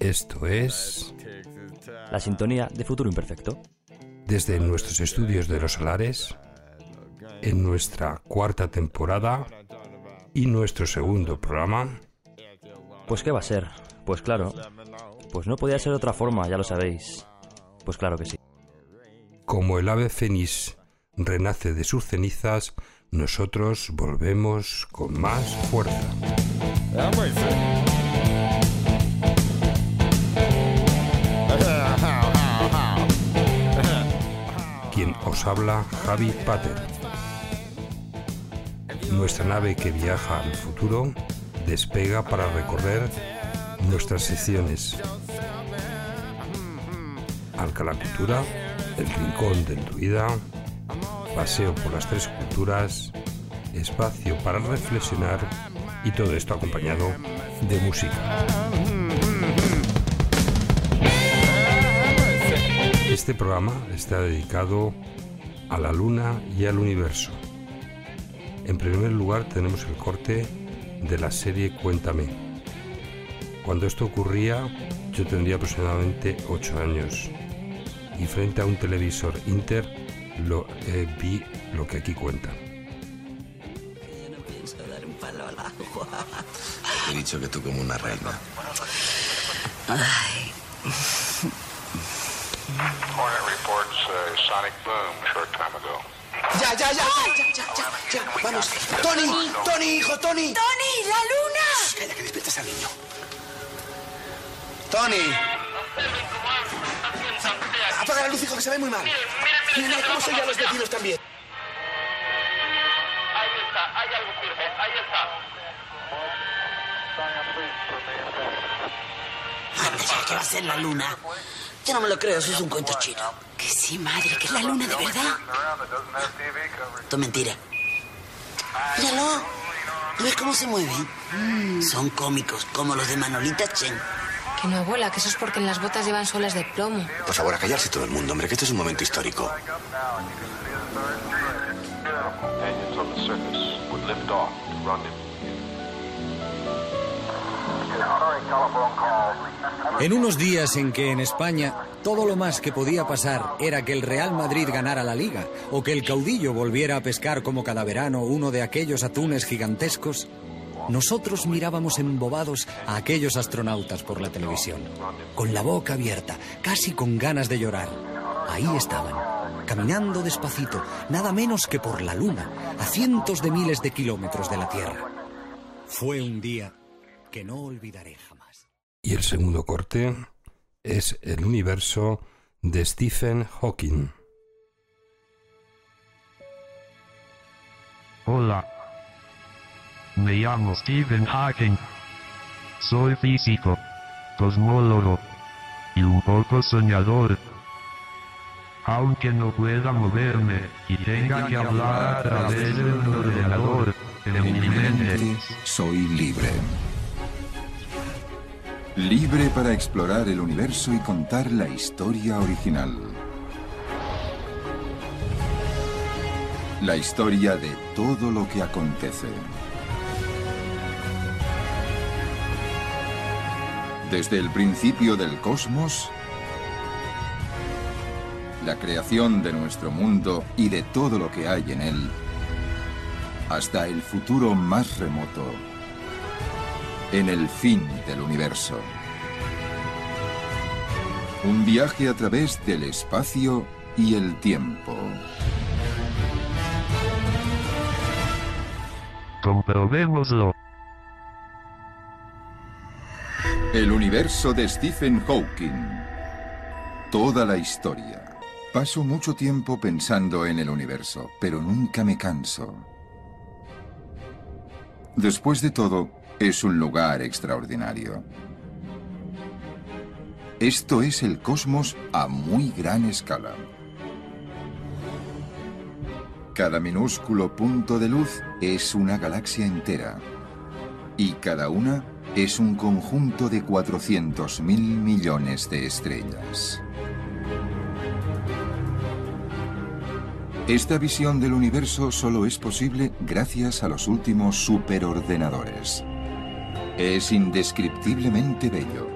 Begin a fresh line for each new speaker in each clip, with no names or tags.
Esto es...
La sintonía de Futuro Imperfecto.
Desde nuestros estudios de los solares, en nuestra cuarta temporada y nuestro segundo programa.
Pues ¿qué va a ser? Pues claro. Pues no podía ser de otra forma, ya lo sabéis. Pues claro que sí.
Como el ave fénix renace de sus cenizas, nosotros volvemos con más fuerza. Habla, Javi Pater. Nuestra nave que viaja al futuro despega para recorrer nuestras secciones. Alcalá Cultura, El Rincón del Druida, Paseo por las Tres Culturas, Espacio para reflexionar y todo esto acompañado de música. Este programa está dedicado a la Luna y al universo. En primer lugar tenemos el corte de la serie Cuéntame. Cuando esto ocurría yo tendría aproximadamente 8 años y frente a un televisor Inter lo eh, vi lo que aquí cuenta.
He dicho que tú como una reina.
Ay.
Sonic boom short time ago.
Ya, ya, ya, ya, ya, ya, ya. Vamos. Tony, Tony, hijo, Tony.
¡Tony, la luna!
Calla, que despiertas al niño. Tony. Apaga la luz, hijo, que se ve muy mal. Mira, mira cómo se oyen los vecinos también.
Ahí está, hay algo firme, ahí está.
Anda ya, que va a ser la luna. Yo no me lo creo, eso es un cuento chino. Sí, madre, que es la luna de verdad. Esto es mentira. Míralo. ¿No ves cómo se mueven? Son cómicos, como los de Manolita Chen.
Que no, abuela, que eso es porque en las botas llevan suelas de plomo.
Por favor, a callarse todo el mundo, hombre, que este es un momento histórico.
En unos días en que en España todo lo más que podía pasar era que el Real Madrid ganara la liga o que el caudillo volviera a pescar como cada verano uno de aquellos atunes gigantescos, nosotros mirábamos embobados a aquellos astronautas por la televisión, con la boca abierta, casi con ganas de llorar. Ahí estaban, caminando despacito, nada menos que por la Luna, a cientos de miles de kilómetros de la Tierra. Fue un día que no olvidaré jamás.
Y el segundo corte es el universo de Stephen Hawking.
Hola. Me llamo Stephen Hawking. Soy físico, cosmólogo y un poco soñador. Aunque no pueda moverme y tenga que hablar a través de un ordenador en mi mente.
Soy libre. Libre para explorar el universo y contar la historia original. La historia de todo lo que acontece. Desde el principio del cosmos, la creación de nuestro mundo y de todo lo que hay en él, hasta el futuro más remoto, en el fin del universo. Un viaje a través del espacio y el tiempo.
Comprobémoslo.
El universo de Stephen Hawking. Toda la historia. Paso mucho tiempo pensando en el universo, pero nunca me canso. Después de todo, es un lugar extraordinario. Esto es el cosmos a muy gran escala. Cada minúsculo punto de luz es una galaxia entera. Y cada una es un conjunto de 400 mil millones de estrellas. Esta visión del universo solo es posible gracias a los últimos superordenadores. Es indescriptiblemente bello.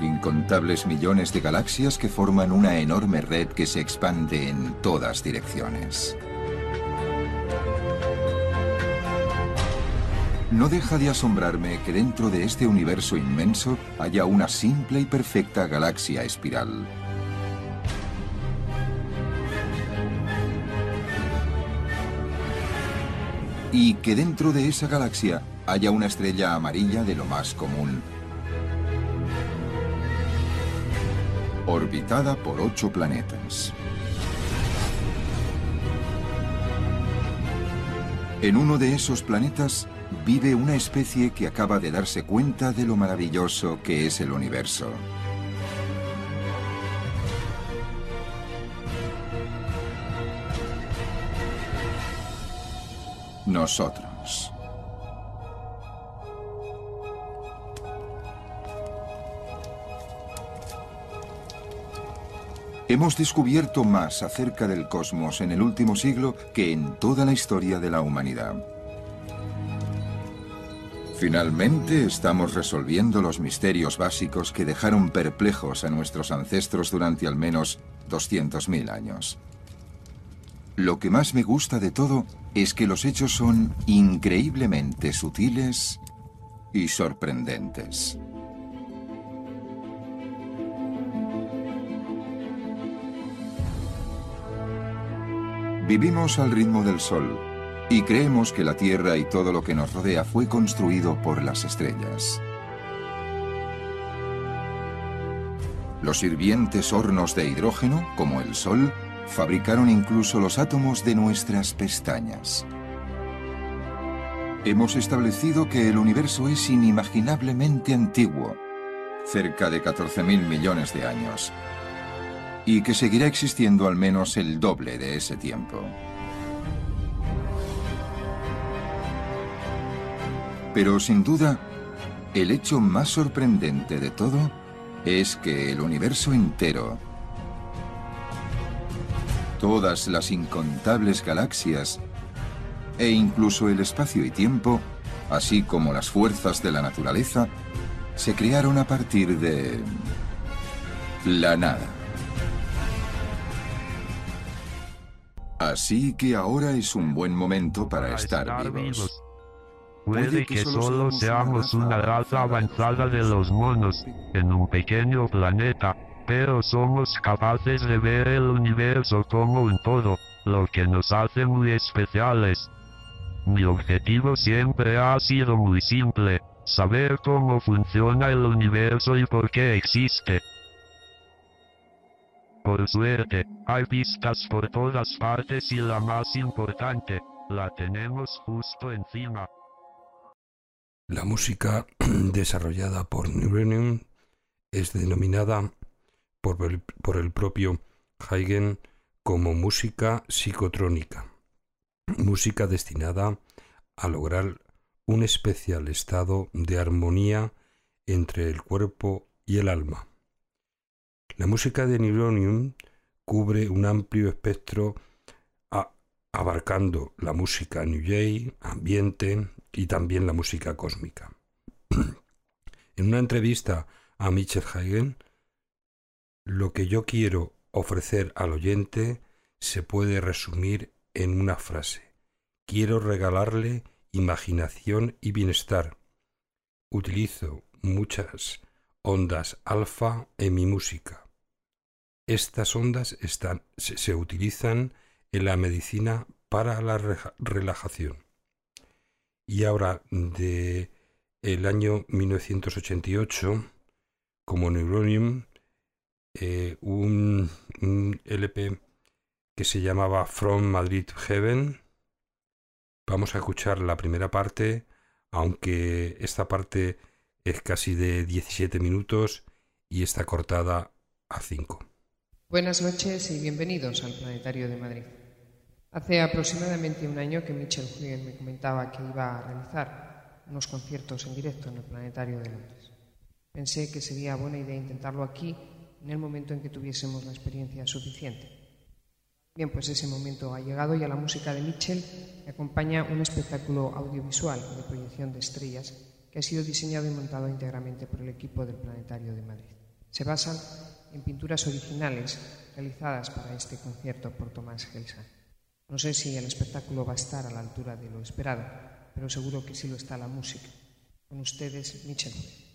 Incontables millones de galaxias que forman una enorme red que se expande en todas direcciones. No deja de asombrarme que dentro de este universo inmenso haya una simple y perfecta galaxia espiral. Y que dentro de esa galaxia haya una estrella amarilla de lo más común. Orbitada por ocho planetas. En uno de esos planetas vive una especie que acaba de darse cuenta de lo maravilloso que es el universo. Nosotros. Hemos descubierto más acerca del cosmos en el último siglo que en toda la historia de la humanidad. Finalmente estamos resolviendo los misterios básicos que dejaron perplejos a nuestros ancestros durante al menos 200.000 años. Lo que más me gusta de todo es que los hechos son increíblemente sutiles y sorprendentes. Vivimos al ritmo del sol y creemos que la Tierra y todo lo que nos rodea fue construido por las estrellas. Los hirvientes hornos de hidrógeno, como el Sol, fabricaron incluso los átomos de nuestras pestañas. Hemos establecido que el universo es inimaginablemente antiguo, cerca de 14.000 millones de años, y que seguirá existiendo al menos el doble de ese tiempo. Pero sin duda, el hecho más sorprendente de todo es que el universo entero, todas las incontables galaxias e incluso el espacio y tiempo, así como las fuerzas de la naturaleza, se crearon a partir de la nada. Así que ahora es un buen momento para estar vivos.
Puede que solo seamos una raza avanzada de los monos, en un pequeño planeta, pero somos capaces de ver el universo como un todo, lo que nos hace muy especiales. Mi objetivo siempre ha sido muy simple, saber cómo funciona el universo y por qué existe. Por suerte, hay pistas por todas partes y la más importante, la tenemos justo encima.
La música desarrollada por Neuronium es denominada por el, propio Haydn como música psicotrónica, música destinada a lograr un especial estado de armonía entre el cuerpo y el alma. La música de Neuronium cubre un amplio espectro abarcando la música New Jay, ambiente, y también la música cósmica. en una entrevista a Mitchell Hagen, lo que yo quiero ofrecer al oyente se puede resumir en una frase. Quiero regalarle imaginación y bienestar. Utilizo muchas ondas alfa en mi música. Estas ondas se, utilizan en la medicina para la re- relajación. Y ahora, de el año 1988, como Neuronium, eh, un, un LP que se llamaba From Madrid Heaven. Vamos a escuchar la primera parte, aunque esta parte es casi de 17 minutos y está cortada a 5.
Buenas noches y bienvenidos al Planetario de Madrid. Hace aproximadamente un año que Michel Huygen me comentaba que iba a realizar unos conciertos en directo en el Planetario de Londres. Pensé que sería buena idea intentarlo aquí en el momento en que tuviésemos la experiencia suficiente. Bien, pues ese momento ha llegado y a la música de Mitchell me acompaña un espectáculo audiovisual de proyección de estrellas que ha sido diseñado y montado íntegramente por el equipo del Planetario de Madrid. Se basan en pinturas originales realizadas para este concierto por Tomás Gelsan. No sé si el espectáculo va a estar a la altura de lo esperado, pero seguro que sí lo está la música. Con ustedes, Mitchell.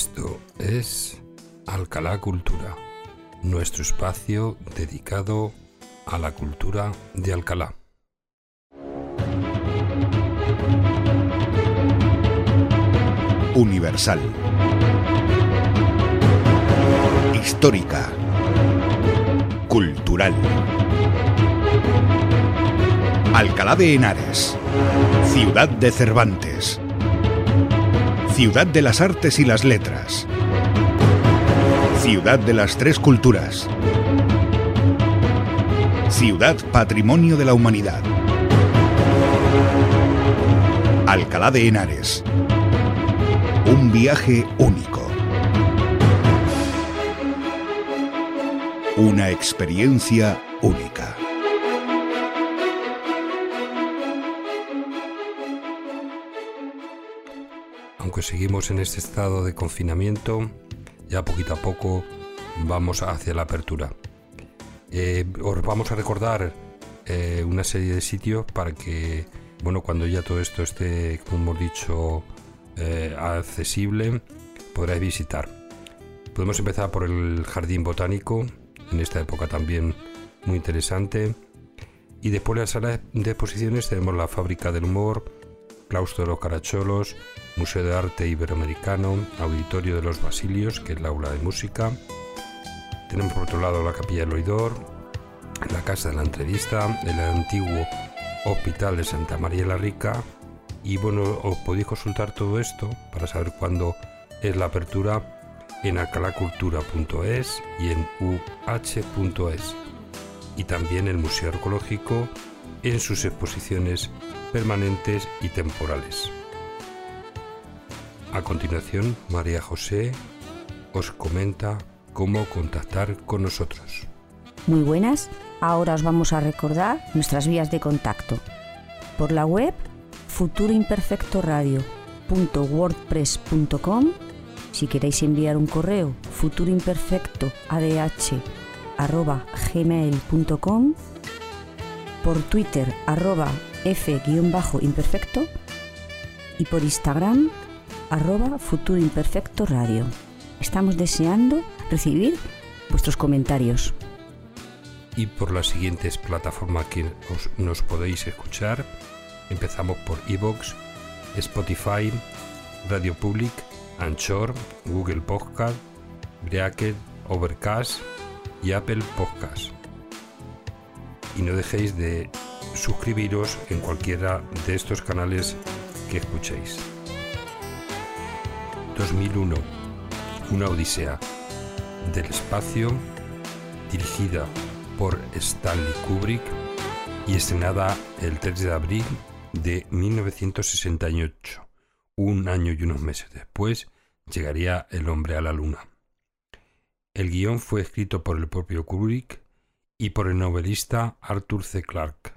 Esto es Alcalá Cultura, nuestro espacio dedicado a la cultura de Alcalá.
Universal. Histórica. Cultural. Alcalá de Henares. Ciudad de Cervantes. Ciudad de las Artes y las Letras. Ciudad de las Tres Culturas. Ciudad Patrimonio de la Humanidad. Alcalá de Henares. Un viaje único. Una experiencia
Seguimos en este estado de confinamiento, ya poquito a poco vamos hacia la apertura. Eh, os vamos a recordar eh, una serie de sitios para que, bueno, cuando ya todo esto esté, como hemos dicho, eh, accesible, podráis visitar. Podemos empezar por el Jardín Botánico, en esta época también muy interesante. Y después de la sala de exposiciones tenemos la Fábrica del Humor, Claustro de los Caracholos, Museo de Arte Iberoamericano, Auditorio de los Basilios, que es la aula de música. Tenemos por otro lado la Capilla del Oidor, la Casa de la Entrevista, el antiguo Hospital de Santa María la Rica. Y bueno, os podéis consultar todo esto para saber cuándo es la apertura en alcalacultura.es y en uh.es. Y también el Museo Arqueológico en sus exposiciones permanentes y temporales. A continuación, María José os comenta cómo contactar con nosotros.
Muy buenas, ahora os vamos a recordar nuestras vías de contacto. Por la web futuroimperfectoradio.wordpress.com si queréis enviar un correo futuroimperfectoadh.gmail.com por Twitter arroba f-imperfecto y por Instagram arroba futuro imperfecto radio. Estamos deseando recibir vuestros comentarios.
Y por las siguientes plataformas que os, nos podéis escuchar, empezamos por Evox, Spotify, Radio Public, Anchor, Google Podcast, Breaker, Overcast y Apple Podcast. Y no dejéis de suscribiros en cualquiera de estos canales que escuchéis. 2001, una odisea del espacio, dirigida por Stanley Kubrick y estrenada el 3 de abril de 1968. Un año y unos meses después llegaría el hombre a la luna. El guion fue escrito por el propio Kubrick y por el novelista Arthur C. Clarke,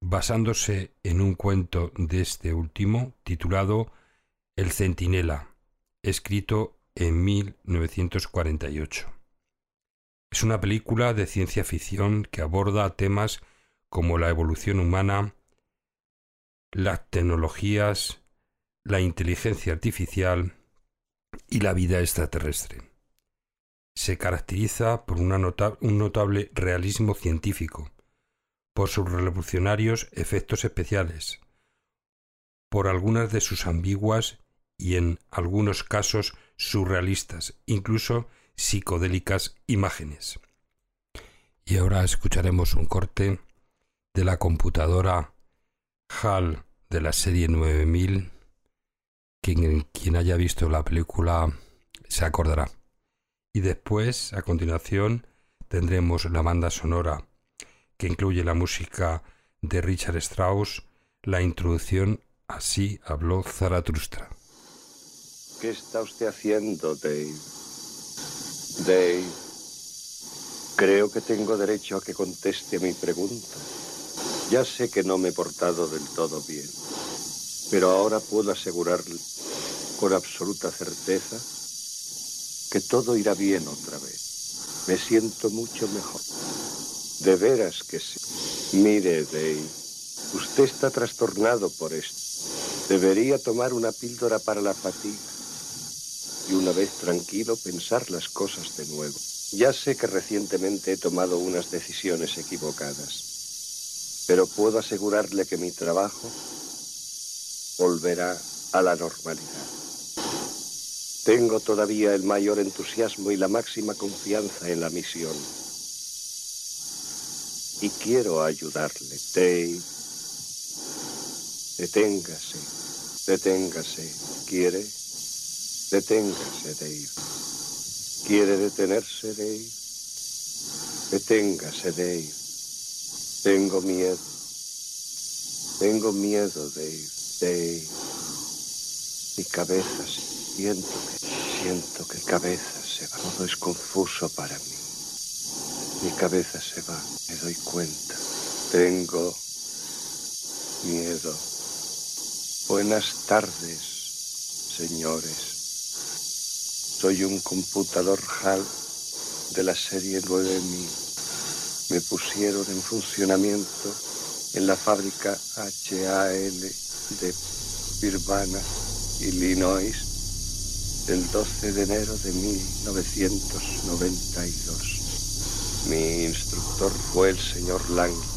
basándose en un cuento de este último titulado El Centinela, escrito en 1948. Es una película de ciencia ficción que aborda temas como la evolución humana, las tecnologías, la inteligencia artificial y la vida extraterrestre. Se caracteriza por un notable realismo científico, por sus revolucionarios efectos especiales, por algunas de sus ambiguas y en algunos casos surrealistas, incluso psicodélicas imágenes. Y ahora escucharemos un corte de la computadora HAL de la serie 9000. Quien, quien haya visto la película se acordará. Y después, a continuación, tendremos la banda sonora que incluye la música de Richard Strauss, la introducción Así habló Zaratustra.
¿Qué está usted haciendo, Dave? Dave, creo que tengo derecho a que conteste mi pregunta. Ya sé que no me he portado del todo bien, pero ahora puedo asegurarle con absoluta certeza que todo irá bien otra vez. Me siento mucho mejor. De veras que sí. Mire, Dave, usted está trastornado por esto. Debería tomar una píldora para la fatiga y una vez tranquilo pensar las cosas de nuevo. Ya sé que recientemente he tomado unas decisiones equivocadas, pero puedo asegurarle que mi trabajo volverá a la normalidad. Tengo todavía el mayor entusiasmo y la máxima confianza en la misión. Y quiero ayudarle, Dave. Deténgase, deténgase. ¿Quiere? Deténgase, Dave. ¿Quiere detenerse, Dave? Deténgase, Dave. Tengo miedo. Tengo miedo, Dave. Dave. Mi cabeza, siento que, siento que cabeza se va. Todo es confuso para mí. Mi cabeza se va, me doy cuenta. Tengo miedo. Buenas tardes, señores. Soy un computador HAL de la serie 9000. Me pusieron en funcionamiento en la fábrica HAL de Birvana, Illinois, el 12 de enero de 1992. Mi instructor fue el señor Langley.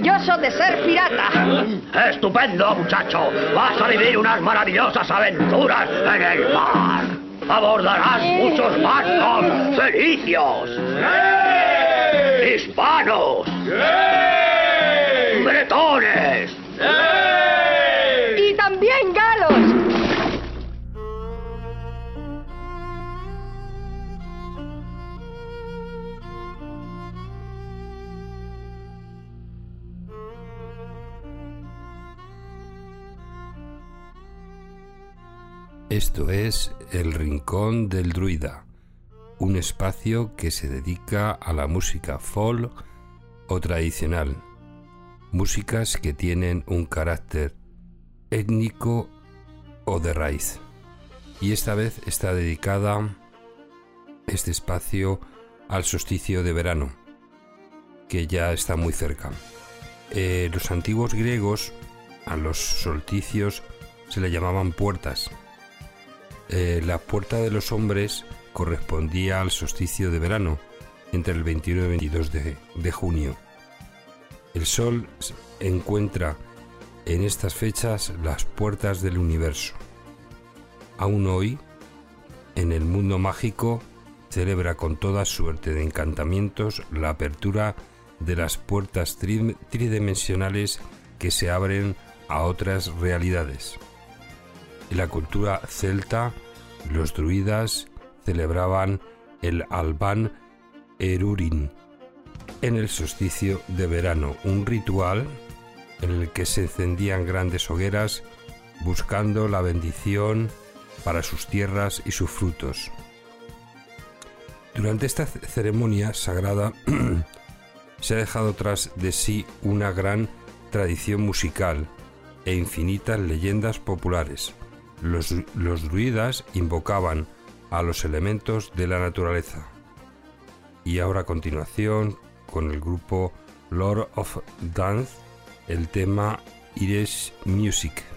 Orgulloso de ser pirata.
Estupendo, muchacho. Vas a vivir unas maravillosas aventuras en el mar. Abordarás muchos barcos felicios. Hispanos. Bretones.
Esto es El Rincón del Druida, un espacio que se dedica a la música folk o tradicional, músicas que tienen un carácter étnico o de raíz. Y esta vez está dedicada este espacio al solsticio de verano, que ya está muy cerca. Eh, los antiguos griegos a los solsticios se le llamaban puertas. Eh, la puerta de los hombres correspondía al solsticio de verano, entre el 21 y el 22 de junio. El Sol encuentra en estas fechas las puertas del universo. Aún hoy, en el mundo mágico, celebra con toda suerte de encantamientos la apertura de las puertas tridimensionales que se abren a otras realidades. En la cultura celta, los druidas celebraban el Alban Erurin en el solsticio de verano, un ritual en el que se encendían grandes hogueras buscando la bendición para sus tierras y sus frutos. Durante esta ceremonia sagrada se ha dejado tras de sí una gran tradición musical e infinitas leyendas populares. Los, druidas invocaban a los elementos de la naturaleza. Y ahora a continuación, con el grupo Lord of Dance, el tema Irish Music.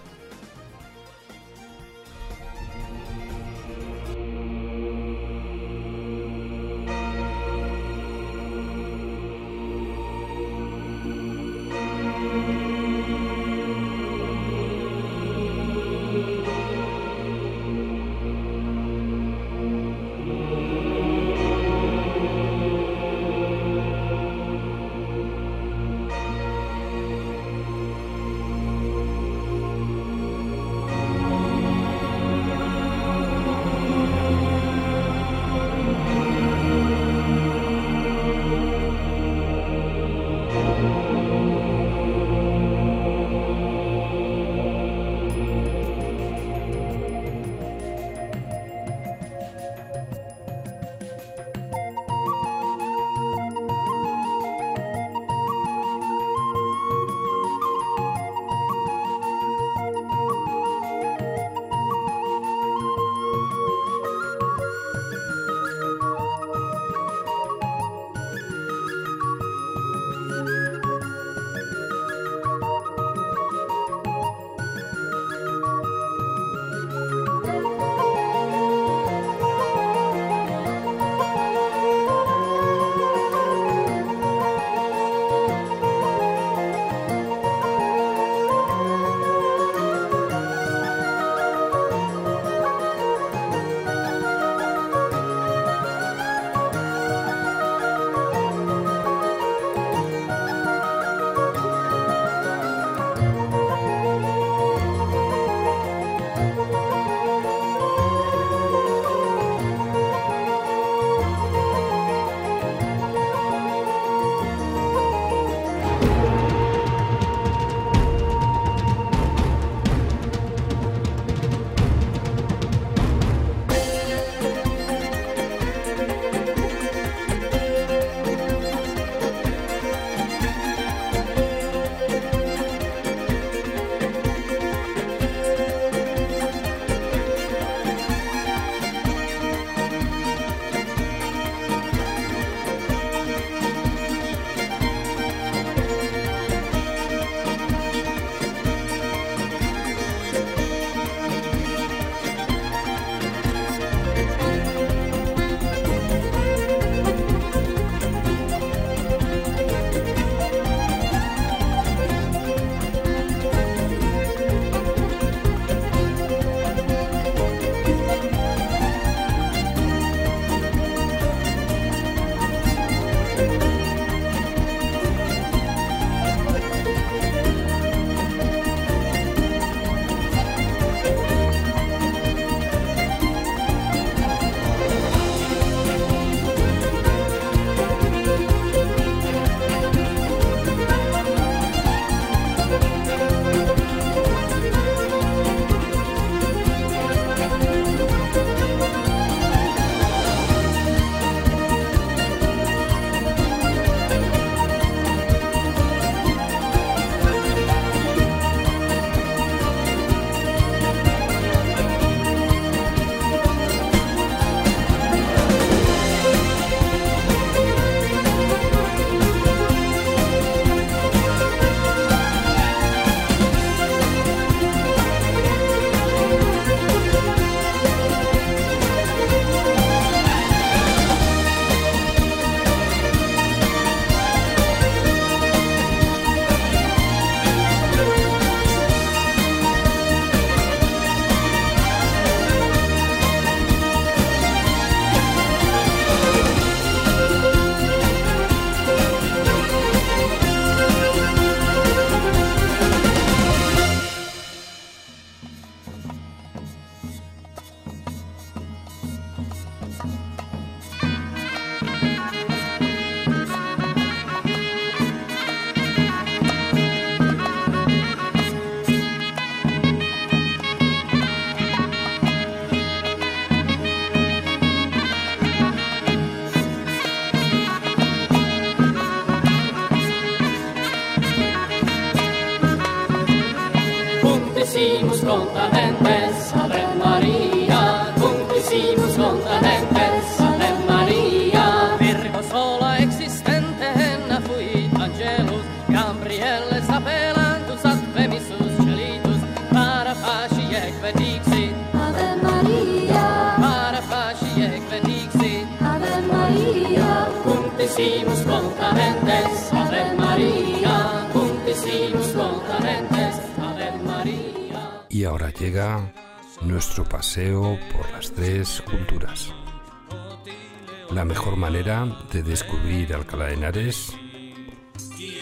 De descubrir Alcalá de Henares,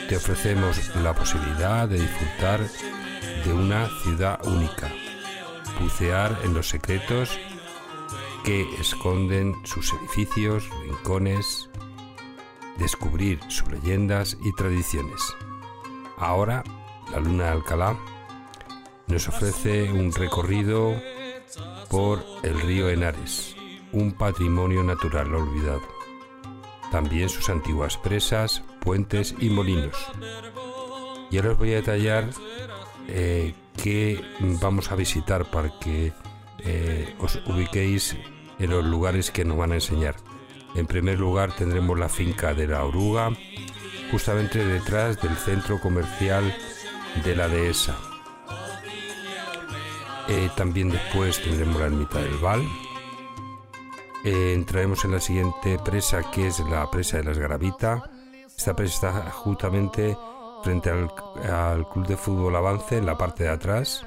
te ofrecemos la posibilidad de disfrutar de una ciudad única, bucear en los secretos que esconden sus edificios, rincones, descubrir sus leyendas y tradiciones. Ahora, la Luna de Alcalá nos ofrece un recorrido por el río Henares, un patrimonio natural olvidado. También sus antiguas presas, puentes y molinos. Y ahora os voy a detallar eh, qué vamos a visitar para que eh, os ubiquéis en los lugares que nos van a enseñar. En primer lugar tendremos la finca de la Oruga, justamente detrás del centro comercial de la dehesa. Eh, también después tendremos la ermita del Val. Eh, entraremos en la siguiente presa que es la presa de las Garavita. Esta presa está justamente frente al, Club de Fútbol Avance en la parte de atrás.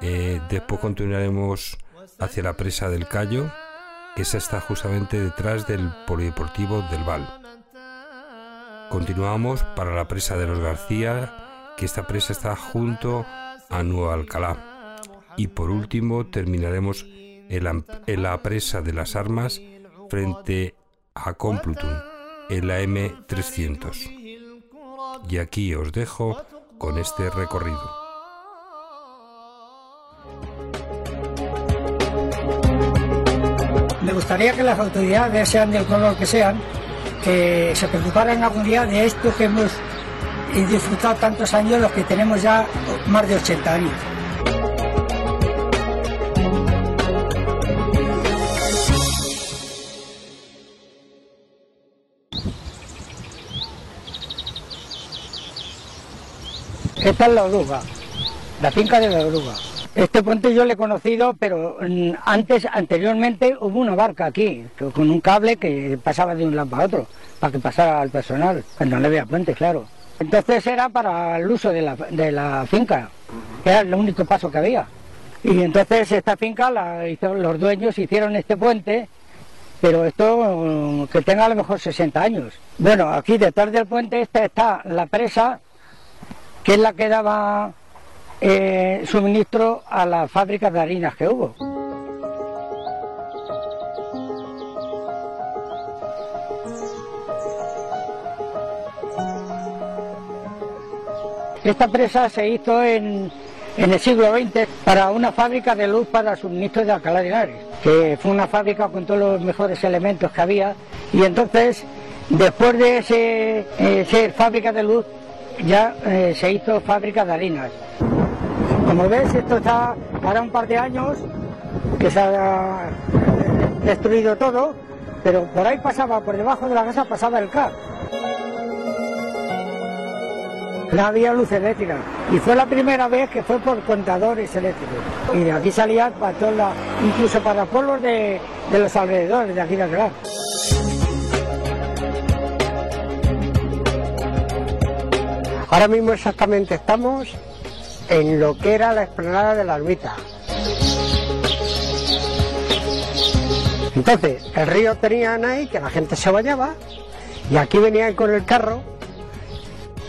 Eh, después continuaremos hacia la presa del Cayo, que esa está justamente detrás del Polideportivo del Val. Continuamos para la presa de los García, que esta presa está junto a Nueva Alcalá. Y por último terminaremos en la, presa de las armas frente a Complutum, en la M300. Y aquí os dejo con este recorrido.
Me gustaría que las autoridades, sean del color que sean, que se preocuparan algún día de esto que hemos disfrutado tantos años, los que tenemos ya más de 80 años. Esta es la oruga, la finca de la oruga. Este puente yo lo he conocido, pero mm, antes, anteriormente, hubo una barca aquí, con un cable que pasaba de un lado a otro, para que pasara al personal, cuando no había puente, claro. Entonces era para el uso de la, finca, que era el único paso que había. Y entonces esta finca, los dueños hicieron este puente, pero esto mm, que tenga a lo mejor 60 años. Bueno, aquí detrás del puente este está la presa, que es la que daba eh, suministro a las fábricas de harinas que hubo. Esta presa se hizo en, en el siglo XX para una fábrica de luz para suministro de Alcalá de Henares, que fue una fábrica con todos los mejores elementos que había. Y entonces, después de ese, ser fábrica de luz, ya eh, se hizo fábrica de harinas. Como ves, esto está para un par de años que se ha eh, destruido todo, pero por ahí pasaba, por debajo de la casa pasaba el CAP. No había luz eléctrica y fue la primera vez que fue por contadores eléctricos. Y de aquí salía para todos la- incluso para pueblos de, de los alrededores de aquí de Alcalá.
Ahora mismo exactamente estamos en lo que era la explanada de la ermita. Entonces, el río tenían ahí que la gente se bañaba y aquí venían con el carro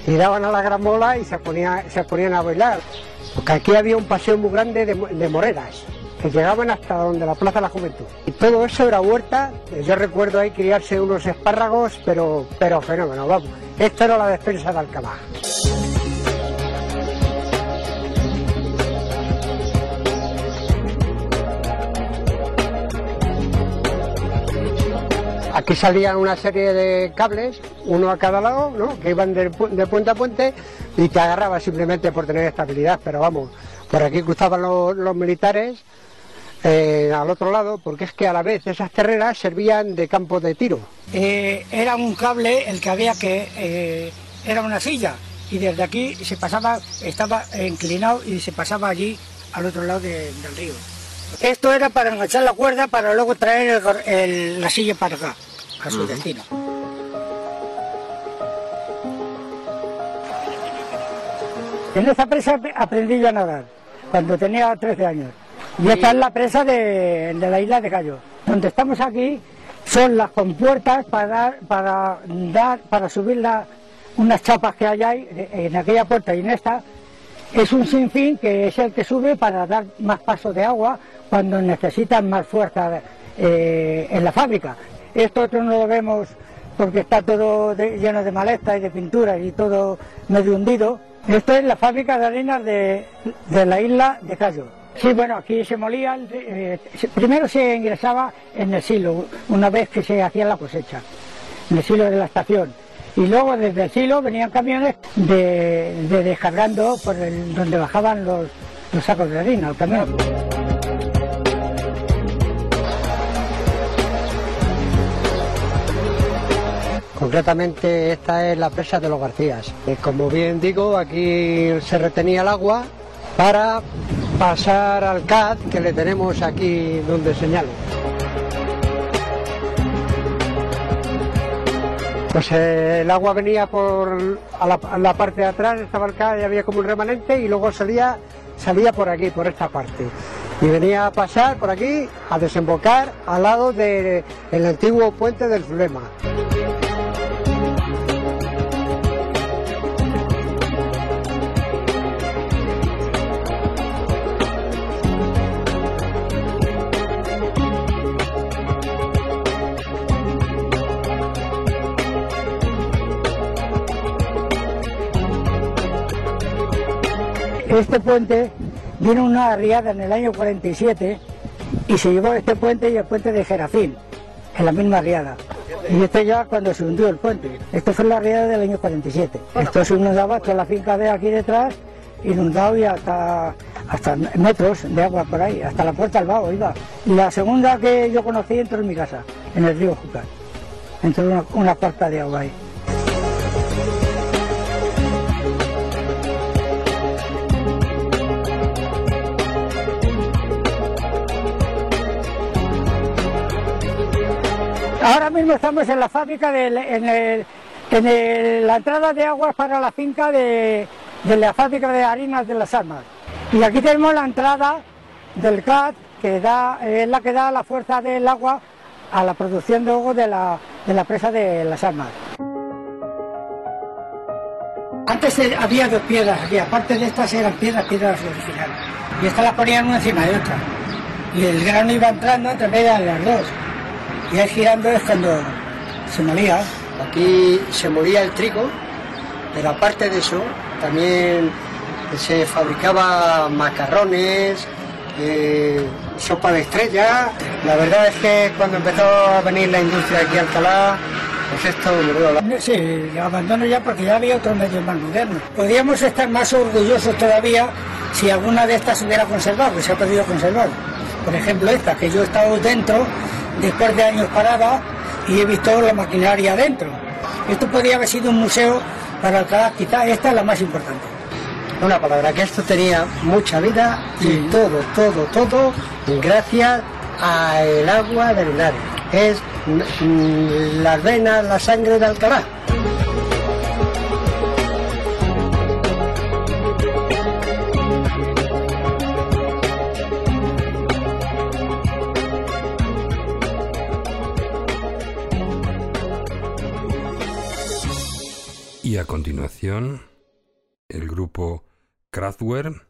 y daban a la gramola y se, ponía- se ponían a bailar. Porque aquí había un paseo muy grande de, de moreras que llegaban hasta donde la Plaza de la Juventud. Y todo eso era huerta. Yo recuerdo ahí criarse unos espárragos, pero, pero fenómeno, vamos. Esto era la despensa de Alcalá. Aquí salían una serie de cables, uno a cada lado, ¿no? que iban de, pu- de puente a puente y te agarraba simplemente por tener estabilidad, pero vamos, Por aquí cruzaban los militares eh, al otro lado, porque es que a la vez esas terreras servían de campo de tiro.
Eh, era un cable el que había que... eh, era una silla y desde aquí se pasaba, estaba inclinado y se pasaba allí al otro lado de- del río. Esto era para enganchar la cuerda para luego traer el gor- el- la silla para acá, a su
Ujú.
destino. En esta presa ap- aprendí yo a nadar cuando tenía 13 años. Y esta es la presa de, de la isla de Cayo. Donde estamos aquí son las compuertas para para dar, para subir la- unas chapas que hay ahí eh, en aquella puerta y en esta. Es un sinfín que es el que sube para dar más paso de agua cuando necesitan más fuerza eh, en la fábrica. Esto otro no lo vemos porque está todo de- lleno de maleza y de pinturas y todo medio hundido. Esto es la fábrica de harinas de, de la isla de Cayo. Sí, bueno, aquí se molía, eh, primero se ingresaba en el silo, una vez que se hacía la cosecha, en el silo de la estación. Y luego desde el silo venían camiones de, de descargando por donde bajaban los, los sacos de harina, el camión.
Concretamente esta es la presa de los Garcías. Eh, Como bien digo, aquí se retenía el agua para pasar al CAD que le tenemos aquí donde señalo. Pues eh, el agua venía por a la, parte de atrás, estaba el CAD y había como un remanente y luego salía, salía por aquí, por esta parte. Y venía a pasar por aquí a desembocar al lado del antiguo puente del Zulema.
Este puente vino una arriada en el año 47 y se llevó este puente y el puente de Jerafín, en la misma arriada. Y este ya cuando se hundió el puente. Esto fue la arriada del año 47. Esto se inundaba toda la finca de aquí detrás, inundado y hasta, hasta metros de agua por ahí, hasta la puerta del vago iba. Y la segunda que yo conocí entró en mi casa, en el río Júcar. Entró una, una cuarta de agua ahí. Ahora mismo estamos en la fábrica, del- en, la entrada de agua para la finca de, de la fábrica de harinas de las armas. Y aquí tenemos la entrada del CAD, que da, es la que da la fuerza del agua a la producción de agua de la, de la presa de las armas. Antes había dos piedras aquí, aparte de estas eran piedras, piedras originales. Y estas las ponían una encima de otra. Y el grano iba entrando entre medio de las dos. Y ahí girando es cuando se molía.
Aquí se molía el trigo, pero aparte de eso, también se fabricaba macarrones, eh, sopa de estrella. La verdad es que cuando empezó a venir la industria aquí a Alcalá, pues esto.
No, Sí, abandono ya porque ya había otros medios más modernos. Podríamos estar más orgullosos todavía si alguna de estas hubiera conservado, que se ha podido conservar. Por ejemplo, esta, que yo he estado dentro después de años parada y he visto la maquinaria dentro. Esto podría haber sido un museo para Alcalá, quizá esta es la más importante.
Una palabra, que esto tenía mucha vida y todo, todo, todo gracias al agua del Henares. Es mm, las venas, la sangre de Alcalá.
Continuación, el grupo Kraftwerk,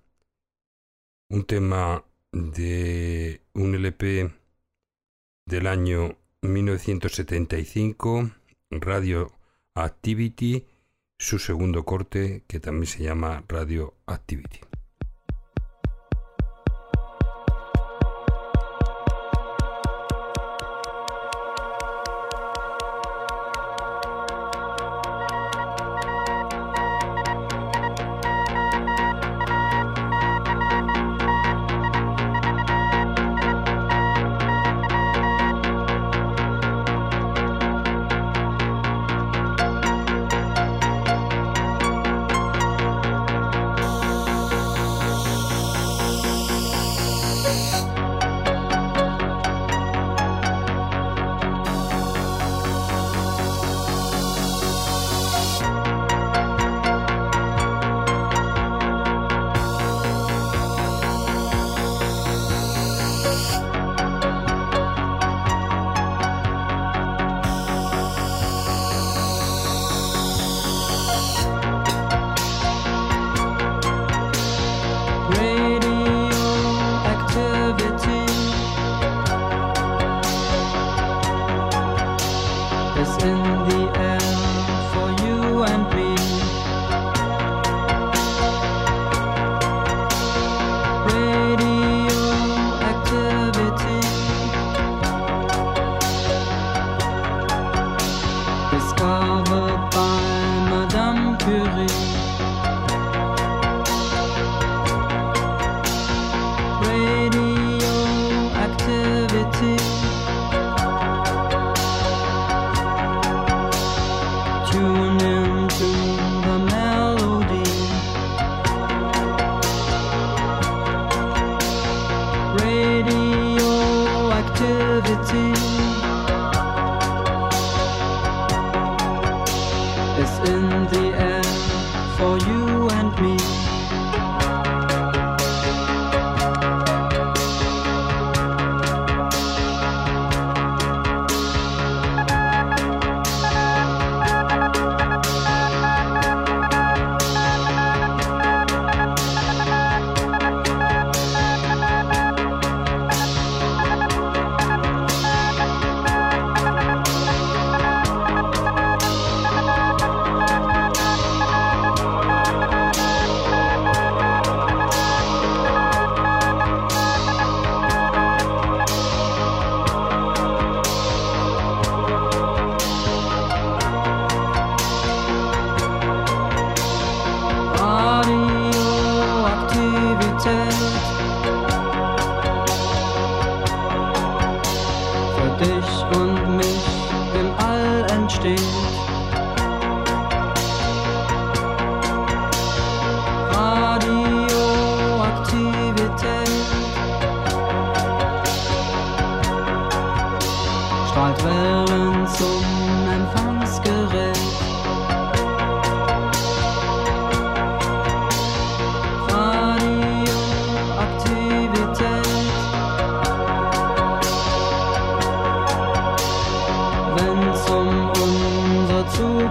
un tema de un LP del año 1975, Radio Activity, su segundo corte que también se llama Radio Activity.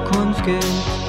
Zukunft
gibt.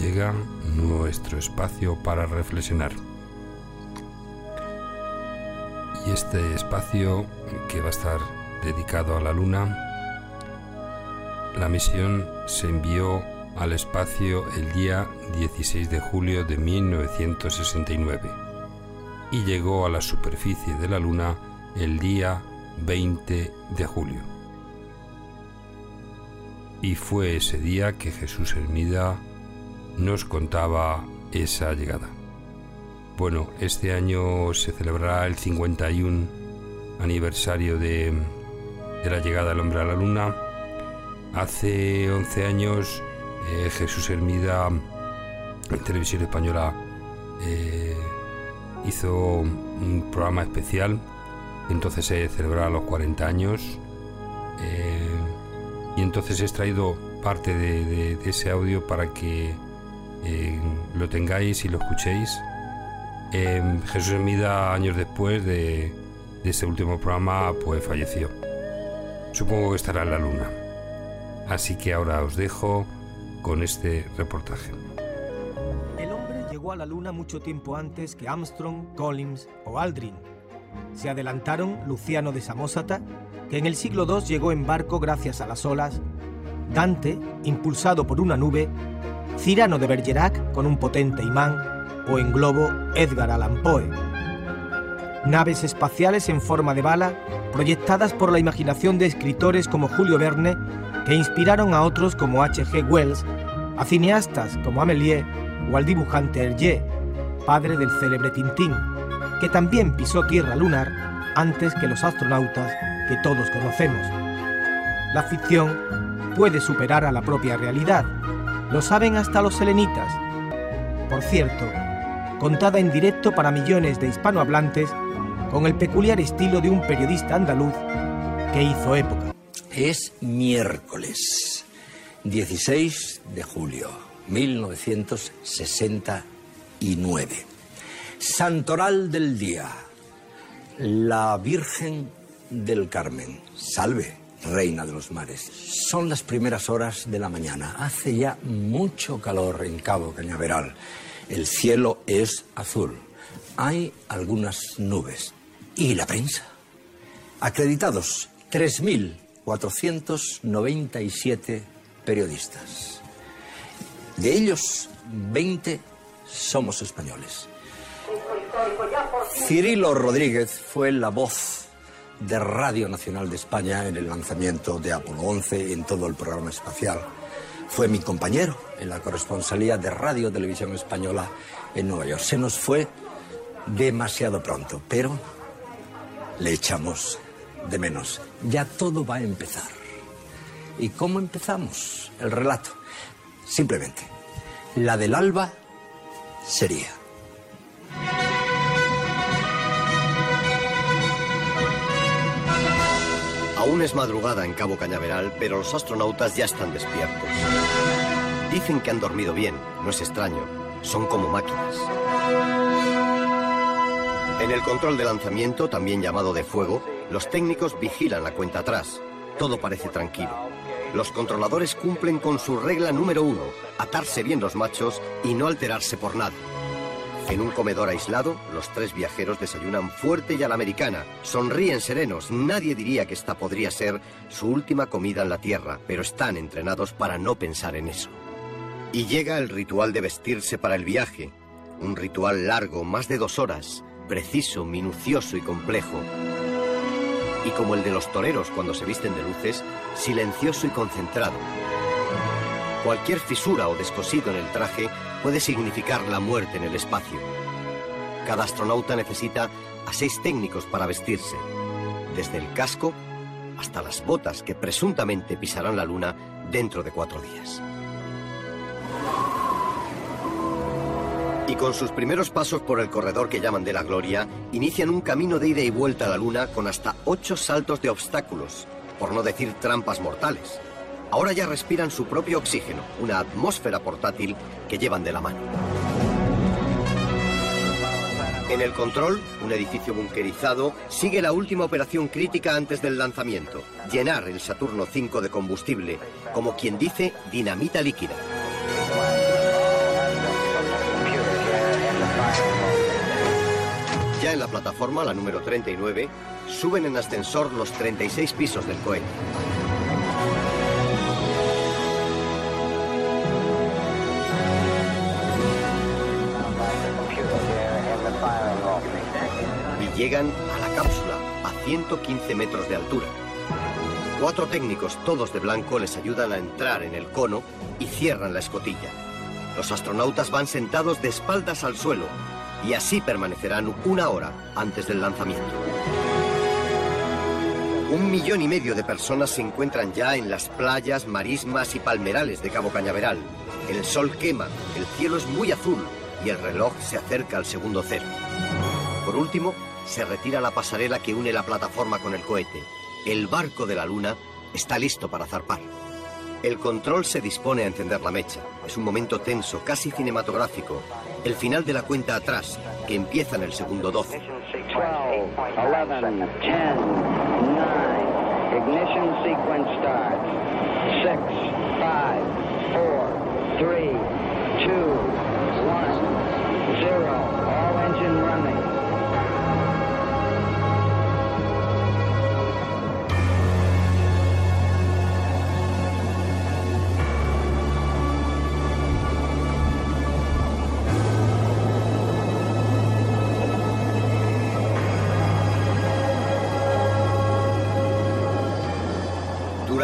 Llega nuestro espacio para reflexionar. Y este espacio que va a estar dedicado a la Luna, la misión se envió al espacio el día 16 de julio de 1969 y llegó a la superficie de la Luna el día 20 de julio. Y fue ese día que Jesús Hermida nos contaba esa llegada. Bueno, este año se celebrará el 51 aniversario de, la llegada del hombre a la luna. Hace 11 años eh, Jesús Hermida en televisión española eh, hizo un programa especial. Entonces se celebraba los 40 años. eh, y entonces he extraído parte de ese audio para que eh, lo tengáis y lo escuchéis. Eh, Jesús Hermida, años después de, de ese último programa, pues falleció. Supongo que estará en la luna. Así que ahora os dejo con este reportaje.
El hombre llegó a la Luna mucho tiempo antes que Armstrong, Collins o Aldrin. Se adelantaron Luciano de Samosata, que en el siglo II llegó en barco gracias a las olas, Dante, impulsado por una nube, Cirano de Bergerac con un potente imán, o en globo Edgar Allan Poe. Naves espaciales en forma de bala, proyectadas por la imaginación de escritores como Julio Verne, que inspiraron a otros como H.G. Wells, a cineastas como Amélie o al dibujante Hergé, padre del célebre Tintín, que también pisó tierra lunar antes que los astronautas que todos conocemos. La ficción puede superar a la propia realidad, lo saben hasta los selenitas. Por cierto, contada en directo para millones de hispanohablantes con el peculiar estilo de un periodista andaluz que hizo época.
Es miércoles 16 de julio 1969. Santoral del día. La Virgen del Carmen. Salve, Reina de los Mares. Son las primeras horas de la mañana. Hace ya mucho calor en Cabo Cañaveral. El cielo es azul. Hay algunas nubes. ¿Y la prensa? Acreditados 3.497 periodistas. De ellos, 20 somos españoles. Cirilo Rodríguez fue la voz de Radio Nacional de España en el lanzamiento de Apolo 11 y en todo el programa espacial. Fue mi compañero en la corresponsalía de Radio Televisión Española en Nueva York. Se nos fue demasiado pronto, pero le echamos de menos. Ya todo va a empezar. ¿Y cómo empezamos el relato? Simplemente, la del alba sería.
Aún es madrugada en Cabo Cañaveral, pero los astronautas ya están despiertos. Dicen que han dormido bien, no es extraño, son como máquinas. En el control de lanzamiento, también llamado de fuego, los técnicos vigilan la cuenta atrás. Todo parece tranquilo. Los controladores cumplen con su regla número uno, atarse bien los machos y no alterarse por nada. En un comedor aislado, los tres viajeros desayunan fuerte y a la americana. Sonríen serenos. Nadie diría que esta podría ser su última comida en la Tierra, pero están entrenados para no pensar en eso. Y llega el ritual de vestirse para el viaje. Un ritual largo, más de dos horas, preciso, minucioso y complejo. Y como el de los toreros cuando se visten de luces, silencioso y concentrado. Cualquier fisura o descosido en el traje puede significar la muerte en el espacio. Cada astronauta necesita a seis técnicos para vestirse, desde el casco hasta las botas que presuntamente pisarán la Luna dentro de cuatro días. Y con sus primeros pasos por el corredor que llaman de la gloria, inician un camino de ida y vuelta a la Luna con hasta ocho saltos de obstáculos, por no decir trampas mortales. Ahora ya respiran su propio oxígeno, una atmósfera portátil que llevan de la mano. En el control, un edificio bunkerizado, sigue la última operación crítica antes del lanzamiento, llenar el Saturno V de combustible, como quien dice, dinamita líquida. Ya en la plataforma, la número 39, suben en ascensor los 36 pisos del cohete. Llegan a la cápsula, a 115 metros de altura. Cuatro técnicos, todos de blanco, les ayudan a entrar en el cono y cierran la escotilla. Los astronautas van sentados de espaldas al suelo y así permanecerán una hora antes del lanzamiento. Un millón y medio de personas se encuentran ya en las playas, marismas y palmerales de Cabo Cañaveral. El sol quema, el cielo es muy azul y el reloj se acerca al segundo cero. Por último, se retira la pasarela que une la plataforma con el cohete. El barco de la Luna está listo para zarpar. El control se dispone a encender la mecha. Es un momento tenso, casi cinematográfico. El final de la cuenta atrás, que empieza en el segundo 12.
12, 11, 10, 9, ignition sequence starts. 6, 5, 4, 3, 2, 1, 0. All engine running.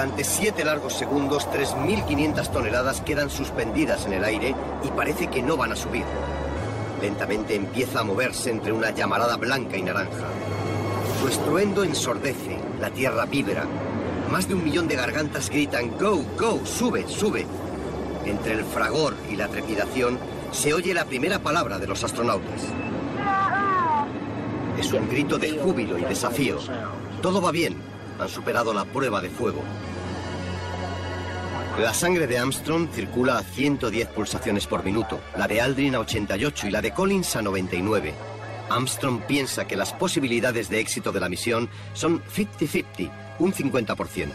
Durante siete largos segundos, 3.500 toneladas quedan suspendidas en el aire y parece que no van a subir. Lentamente empieza a moverse entre una llamarada blanca y naranja. Su estruendo ensordece, la tierra vibra. Más de un millón de gargantas gritan, Go, go, sube, sube. Entre el fragor y la trepidación se oye la primera palabra de los astronautas. Es un grito de júbilo y desafío. Todo va bien. Han superado la prueba de fuego. La sangre de Armstrong circula a 110 pulsaciones por minuto, la de Aldrin a 88 y la de Collins a 99. Armstrong piensa que las posibilidades de éxito de la misión son 50-50, un 50%.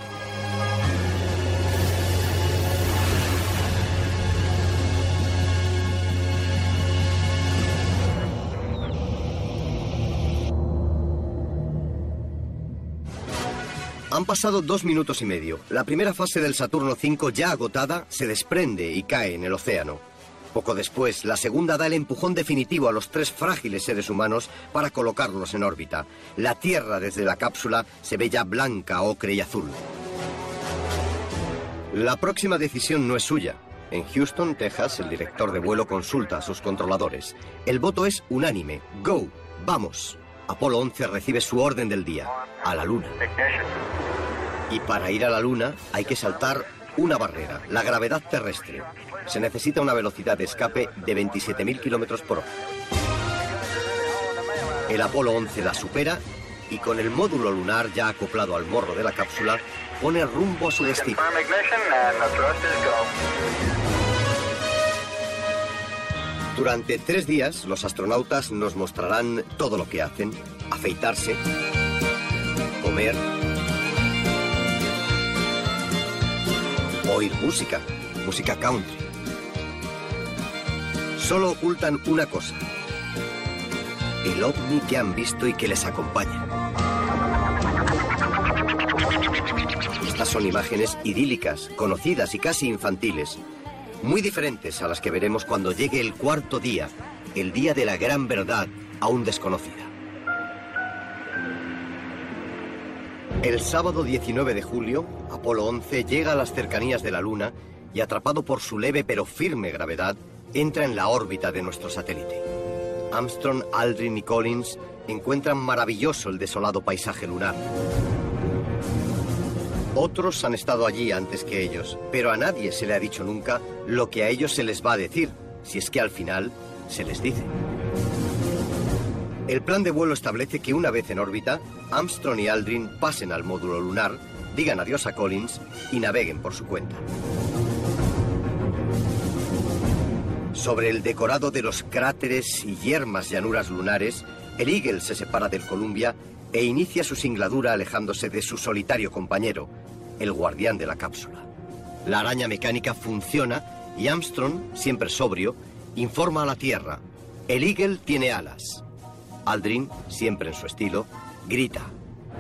Han pasado dos minutos y medio. La primera fase del Saturno V, ya agotada, se desprende y cae en el océano. Poco después, la segunda da el empujón definitivo a los tres frágiles seres humanos para colocarlos en órbita. La Tierra desde la cápsula se ve ya blanca, ocre y azul. La próxima decisión no es suya. En Houston, Texas, el director de vuelo consulta a sus controladores. El voto es unánime. Go, vamos. Apolo 11 recibe su orden del día, a la Luna. Y para ir a la Luna hay que saltar una barrera, la gravedad terrestre. Se necesita una velocidad de escape de 27.000 kilómetros por hora. El Apolo 11 la supera y con el módulo lunar ya acoplado al morro de la cápsula, pone rumbo a su destino. Durante tres días, los astronautas nos mostrarán todo lo que hacen, afeitarse, comer, oír música, música country. Solo ocultan una cosa, el ovni que han visto y que les acompaña. Estas son imágenes idílicas, conocidas y casi infantiles, muy diferentes a las que veremos cuando llegue el cuarto día, el día de la gran verdad aún desconocida. El sábado 19 de julio, Apolo 11 llega a las cercanías de la Luna y atrapado por su leve pero firme gravedad, entra en la órbita de nuestro satélite. Armstrong, Aldrin y Collins encuentran maravilloso el desolado paisaje lunar. Otros han estado allí antes que ellos, pero a nadie se le ha dicho nunca lo que a ellos se les va a decir, si es que al final se les dice. El plan de vuelo establece que una vez en órbita, Armstrong y Aldrin pasen al módulo lunar, digan adiós a Collins y naveguen por su cuenta. Sobre el decorado de los cráteres y yermas llanuras lunares, el Eagle se separa del Columbia e inicia su singladura alejándose de su solitario compañero, el guardián de la cápsula. La araña mecánica funciona y Armstrong, siempre sobrio, informa a la Tierra. El Eagle tiene alas. Aldrin, siempre en su estilo, grita.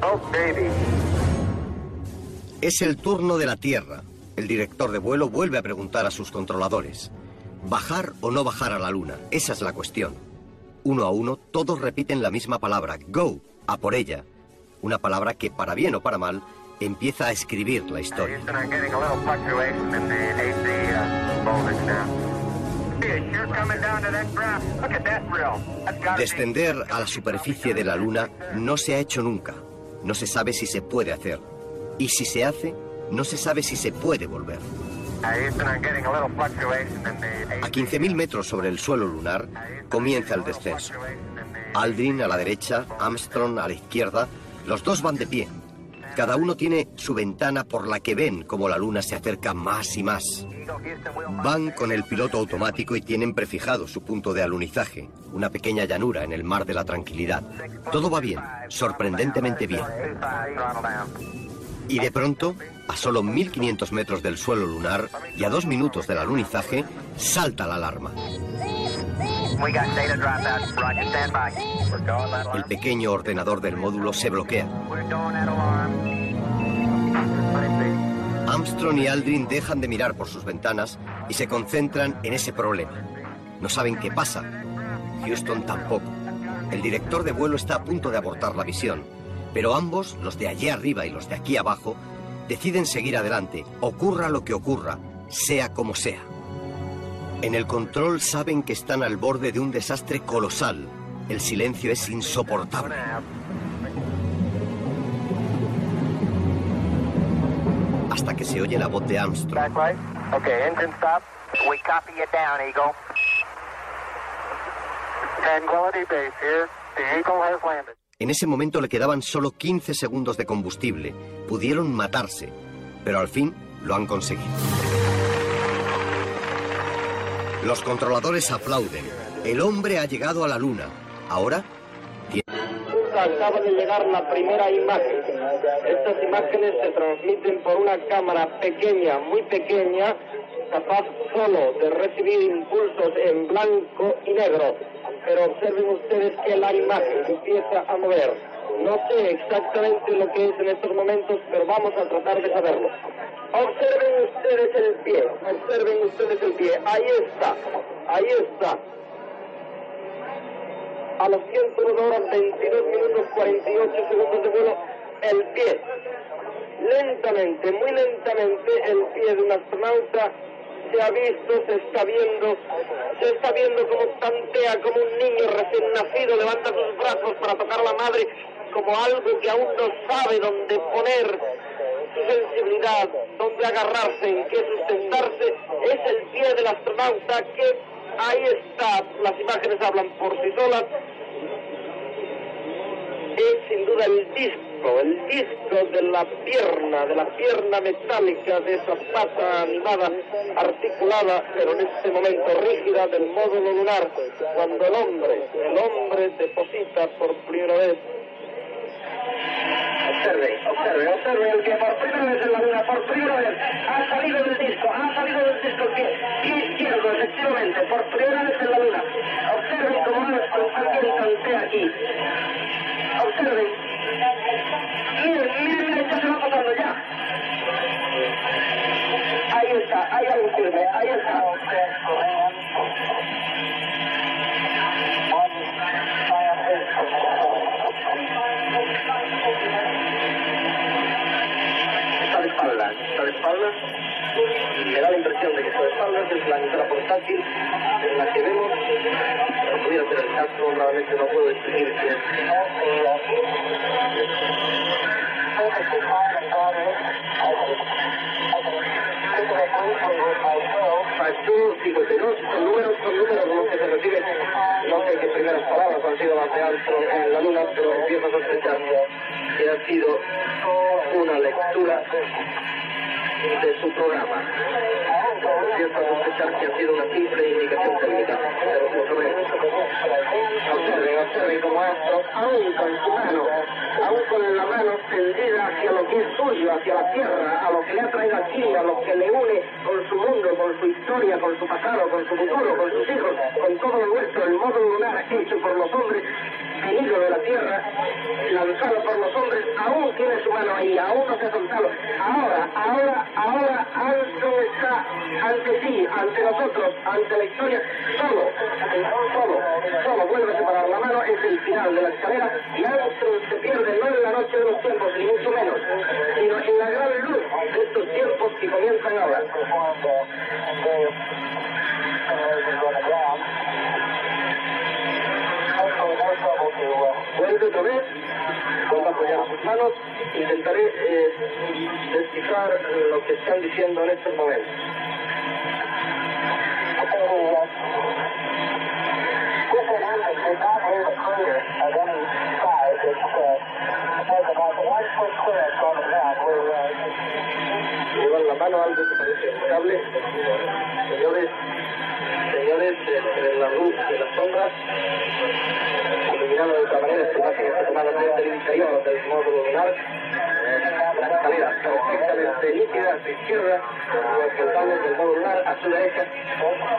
Oh, baby.
Es el turno de la Tierra. El director de vuelo vuelve a preguntar a sus controladores. ¿Bajar o no bajar a la Luna? Esa es la cuestión. Uno a uno, todos repiten la misma palabra, go, a por ella. Una palabra que, para bien o para mal, empieza a escribir la historia.
Uh,
Descender a la superficie de la Luna no se ha hecho nunca. No se sabe si se puede hacer. Y si se hace, no se sabe si se puede volver.
A
15.000 metros sobre el suelo lunar comienza el descenso. Aldrin a la derecha, Armstrong a la izquierda, los dos van de pie. Cada uno tiene su ventana por la que ven cómo la luna se acerca más y más. Van con el piloto automático y tienen prefijado su punto de alunizaje, una pequeña llanura en el mar de la tranquilidad. Todo va bien, sorprendentemente bien. Y de pronto, a solo 1500 metros del suelo lunar y a dos minutos del alunizaje, salta la alarma. El pequeño ordenador del módulo se bloquea. Armstrong y Aldrin dejan de mirar por sus ventanas y se concentran en ese problema. No saben qué pasa. Houston tampoco. El director de vuelo está a punto de abortar la visión, pero ambos, los de allí arriba y los de aquí abajo, deciden seguir adelante, ocurra lo que ocurra, sea como sea. En el control saben que están al borde de un desastre colosal. El silencio es insoportable. Hasta que se oye la voz de Armstrong.
Backlight. Okay, engine stop. We copy you down, Eagle. Tranquility Base here. The Eagle has landed.
En ese momento le quedaban solo 15 segundos de combustible. Pudieron matarse, pero al fin lo han conseguido. Los controladores aplauden. El hombre ha llegado a la luna. Ahora
acaba de llegar la primera imagen. Estas imágenes se transmiten por una cámara pequeña, muy pequeña, capaz solo de recibir impulsos en blanco y negro. Pero observen ustedes que la imagen empieza a mover. No sé exactamente lo que es en estos momentos, pero vamos a tratar de saberlo. Observen ustedes el pie, observen ustedes el pie. Ahí está, ahí está a los 101 horas 22 minutos 48 segundos de vuelo el pie. Lentamente, muy lentamente, el pie de un astronauta se ha visto, se está viendo, se está viendo como tantea, como un niño recién nacido levanta sus brazos para tocar a la madre, como algo que aún no sabe dónde poner su sensibilidad, dónde agarrarse, en qué sustentarse, es el pie del astronauta que ahí está, las imágenes hablan por sí solas, es sin duda el disco, el disco de la pierna, de la pierna metálica, de esa pata animada, articulada, pero en este momento rígida del módulo lunar, cuando el hombre, el hombre deposita por primera vez Observe, observe, observe el que por primera vez en la luna, por primera vez, ha salido del disco, ha salido del disco pie, izquierdo, efectivamente, por primera vez en la luna. Observen cómo también tantea aquí. Observen. Miren, miren, miren, ya se va pasando ya. Ahí está, hay algo firme, ahí. Está el caso, realmente no puedo distinguir si es. Factor 52, son números, son números que se reciben. No sé qué primeras palabras han sido las de Armstrong en la luna, pero empiezo a sospechar que ha sido una lectura de su programa. Empiezo a sospechar que ha sido una simple indicación técnica, pero como sabemos. Observen, observen como Armstrong, aún con su mano, aún con la mano tendida hacia lo que es suyo, hacia la tierra, a lo que le ha traído aquí, a lo que le une con su mundo, con su historia, con su pasado, con su futuro, con sus hijos, con todo lo nuestro, el modo lunar hecho por los hombres, venido de la tierra, lanzado por los hombres, aún tiene su mano ahí, aún no se ha soltado. Ahora, ahora, ahora, Armstrong está ante sí, ante nosotros, ante la historia, solo, solo, solo vuelve a separar la mano, es el final de la escalera y Armstrong se pierde no en la noche de los tiempos, ni mucho menos, sino en la gran luz de estos tiempos que comienzan ahora. Vuelve otra vez, a apoyar sus manos, intentaré eh, descifrar lo que están diciendo en estos momentos. Estable. Señores, señores, entre la luz de las sombras, iluminando de otra manera esta imagen está tomada desde el interior del módulo lunar. La escalera perfectamente nítida a su izquierda, del módulo lunar a su derecha,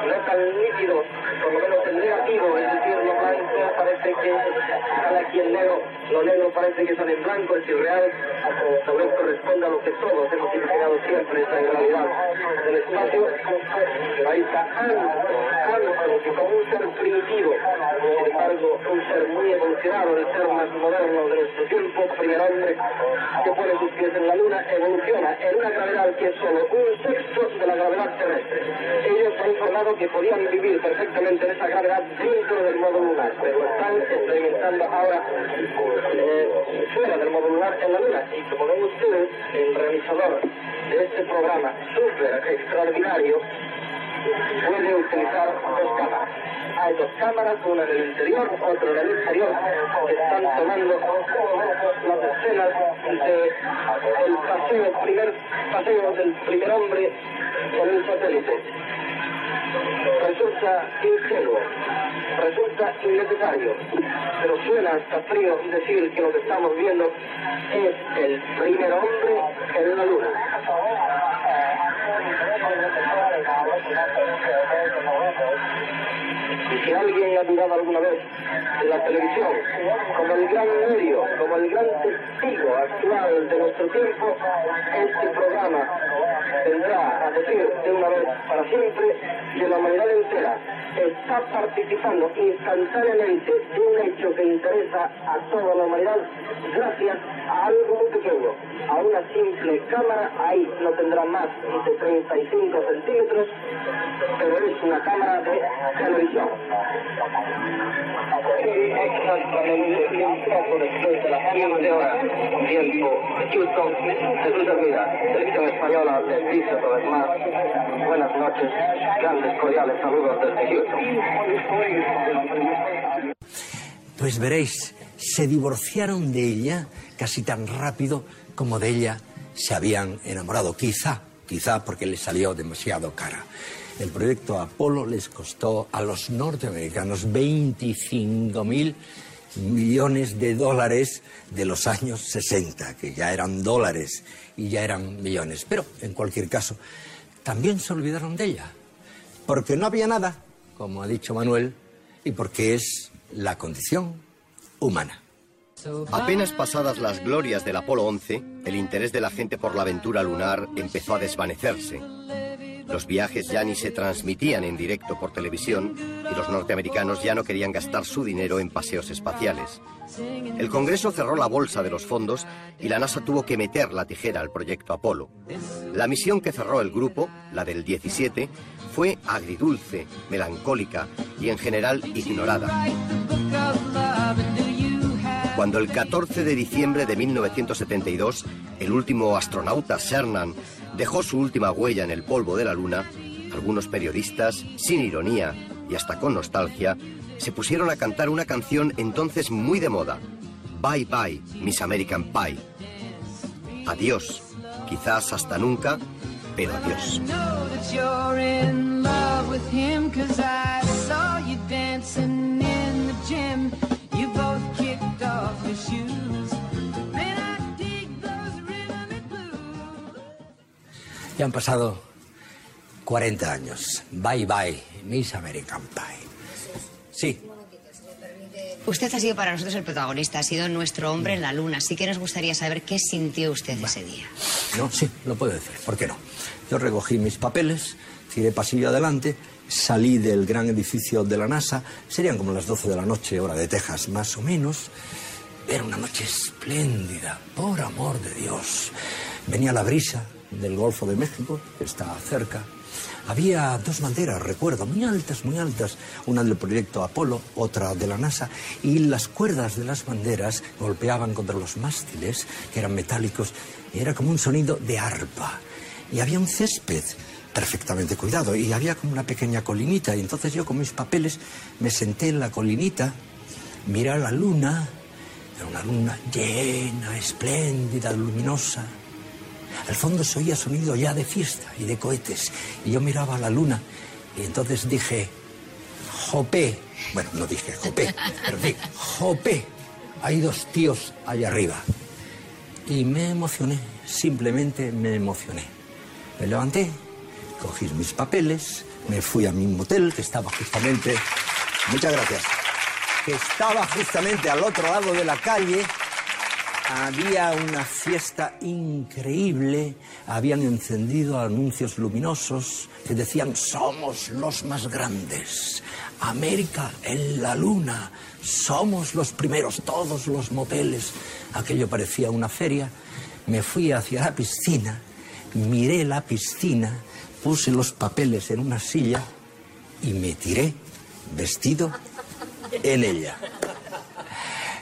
no tan nítido, por lo menos el negativo, es decir, lo blanco parece que sale aquí en negro, lo negro parece que sale en blanco, es irreal, sobre esto responde a lo que todos hemos imaginado siempre, esa irrealidad del espacio, ahí está algo que como un ser primitivo, sin embargo, un ser muy evolucionado, el ser más moderno de nuestro tiempo, primer hombre que pone sus pies en la luna, evoluciona en una gravedad que es solo un sexto de la gravedad terrestre. Ellos han informado que podían vivir perfectamente en esa gravedad dentro del modo lunar, pero están experimentando ahora eh, fuera del modo lunar en la luna. Y como ven ustedes, el realizador de este programa súper extraordinario puede utilizar dos cámaras. Hay dos cámaras, una en el interior, otra en el exterior, que están tomando las escenas del paseo, primer paseo del primer hombre con el satélite. Resulta ingenuo, resulta innecesario, pero suena hasta frío decir que lo que estamos viendo es el primer hombre en la luna. De la televisión como el gran medio, como el gran testigo actual de nuestro tiempo, este programa tendrá a decir de una vez para siempre de la humanidad entera está participando instantáneamente de un hecho que interesa a toda la humanidad gracias a algo muy pequeño, a una simple cámara, ahí no tendrá más de 35 centímetros, pero es una cámara de televisión. Exactamente un después de las 15 horas, tiempo Houston, Jesús Hermida, Televisión Española, vez más, buenas noches, grandes cordiales saludos desde Houston.
Pues veréis, se divorciaron de ella casi tan rápido como de ella se habían enamorado. Quizá, quizá porque les salió demasiado cara. El proyecto Apolo les costó a los norteamericanos 25 mil millones de dólares de los años 60, que ya eran dólares y ya eran millones. Pero, en cualquier caso, también se olvidaron de ella, porque no había nada, como ha dicho Manuel, y porque es la condición humana.
Apenas pasadas las glorias del Apolo 11, el interés de la gente por la aventura lunar empezó a desvanecerse. Los viajes ya ni se transmitían en directo por televisión y los norteamericanos ya no querían gastar su dinero en paseos espaciales. El Congreso cerró la bolsa de los fondos y la NASA tuvo que meter la tijera al proyecto Apolo. La misión que cerró el grupo, la del 17, fue agridulce, melancólica y en general ignorada. Cuando el 14 de diciembre de 1972 el último astronauta Cernan dejó su última huella en el polvo de la Luna, algunos periodistas, sin ironía y hasta con nostalgia, se pusieron a cantar una canción entonces muy de moda, Bye Bye, Miss American Pie. Adiós, quizás hasta nunca, pero adiós.
Ya han pasado 40 años. Bye bye, Miss American Pie. Sí,
Usted ha sido para nosotros el protagonista, ha sido nuestro hombre en la luna, así que nos gustaría saber qué sintió usted ese día.
no, sí, lo puedo decir. ¿Por qué no? Yo recogí mis papeles, tiré pasillo adelante, salí del gran edificio de la NASA, serían como las 12 de la noche, hora de Texas, más o menos. Era una noche espléndida, por amor de Dios. Venía la brisa del Golfo de México, que está cerca. Había dos banderas, recuerdo, muy altas, muy altas, una del proyecto Apolo, otra de la NASA, y las cuerdas de las banderas golpeaban contra los mástiles, que eran metálicos, y era como un sonido de arpa. Y había un césped perfectamente cuidado, y había como una pequeña colinita, y entonces yo con mis papeles me senté en la colinita, miré a la luna, era una luna llena, espléndida, luminosa. Al fondo se oía sonido ya de fiesta y de cohetes. Y yo miraba a la luna y entonces dije, Jope. Bueno, no dije Jope, pero sí, Jope. Hay dos tíos allá arriba. Y me emocioné, simplemente me emocioné. Me levanté, cogí mis papeles, me fui a mi motel que estaba justamente... Muchas gracias. Que estaba justamente al otro lado de la calle había una fiesta increíble, habían encendido anuncios luminosos que decían somos los más grandes, América en la luna, somos los primeros, todos los moteles. Aquello parecía una feria. Me fui hacia la piscina, miré la piscina, puse los papeles en una silla y me tiré vestido en ella.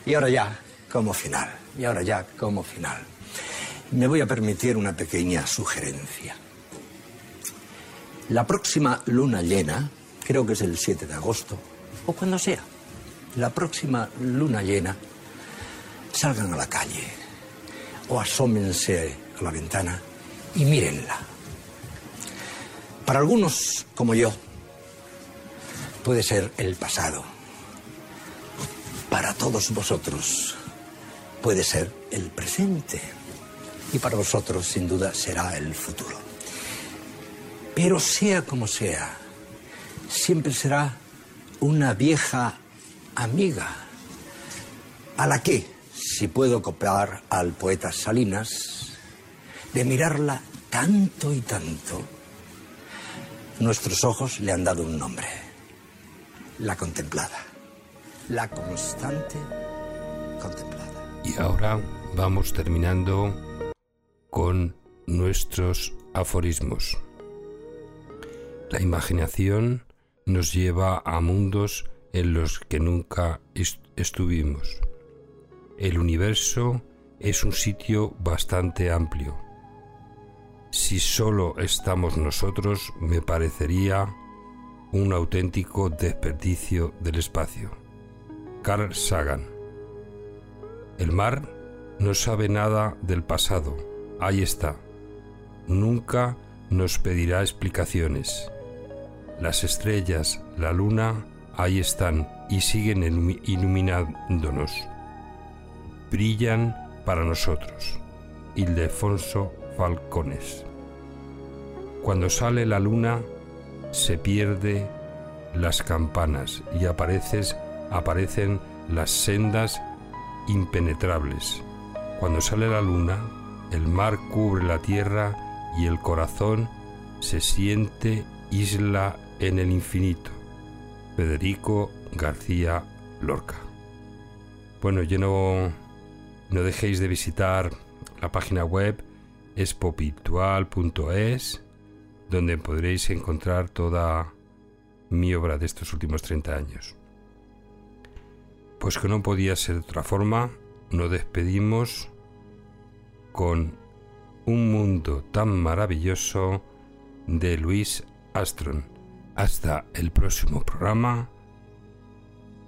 Y ahora ya, como final. Y ahora ya, como final, me voy a permitir una pequeña sugerencia. La próxima luna llena, creo que es el 7 de agosto, o cuando sea, la próxima luna llena, salgan a la calle o asómense a la ventana y mírenla. Para algunos, como yo, puede ser el pasado. Para todos vosotros, puede ser el presente y para vosotros sin duda será el futuro. Pero sea como sea, siempre será una vieja amiga a la que, si puedo copiar al poeta Salinas, de mirarla tanto y tanto, nuestros ojos le han dado un nombre, la contemplada, la constante contemplada.
Y ahora vamos terminando con nuestros aforismos. La imaginación nos lleva a mundos en los que nunca estuvimos. El universo es un sitio bastante amplio. Si solo estamos nosotros, me parecería un auténtico desperdicio del espacio. Carl Sagan el mar no sabe nada del pasado. Ahí está. Nunca nos pedirá explicaciones. Las estrellas, la luna, ahí están y siguen iluminándonos. Brillan para nosotros. Ildefonso Falcones. Cuando sale la luna, se pierde las campanas y aparecen las sendas impenetrables. Cuando sale la luna, el mar cubre la tierra y el corazón se siente isla en el infinito. Federico García Lorca. Bueno, yo no, no dejéis de visitar la página web espopitual.es, donde podréis encontrar toda mi obra de estos últimos 30 años. Pues que no podía ser de otra forma, nos despedimos con un mundo tan maravilloso de Luis Astron. Hasta el próximo programa,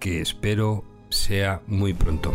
que espero sea muy pronto.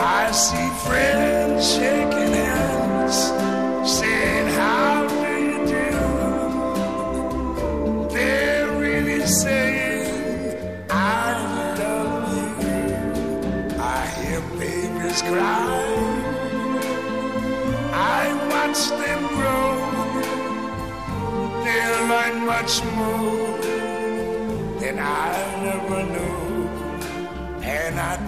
I see friends shaking hands, saying, How do you do? They're really saying, I love you. I hear babies cry. I watch them grow. They learn much more than I never knew. And I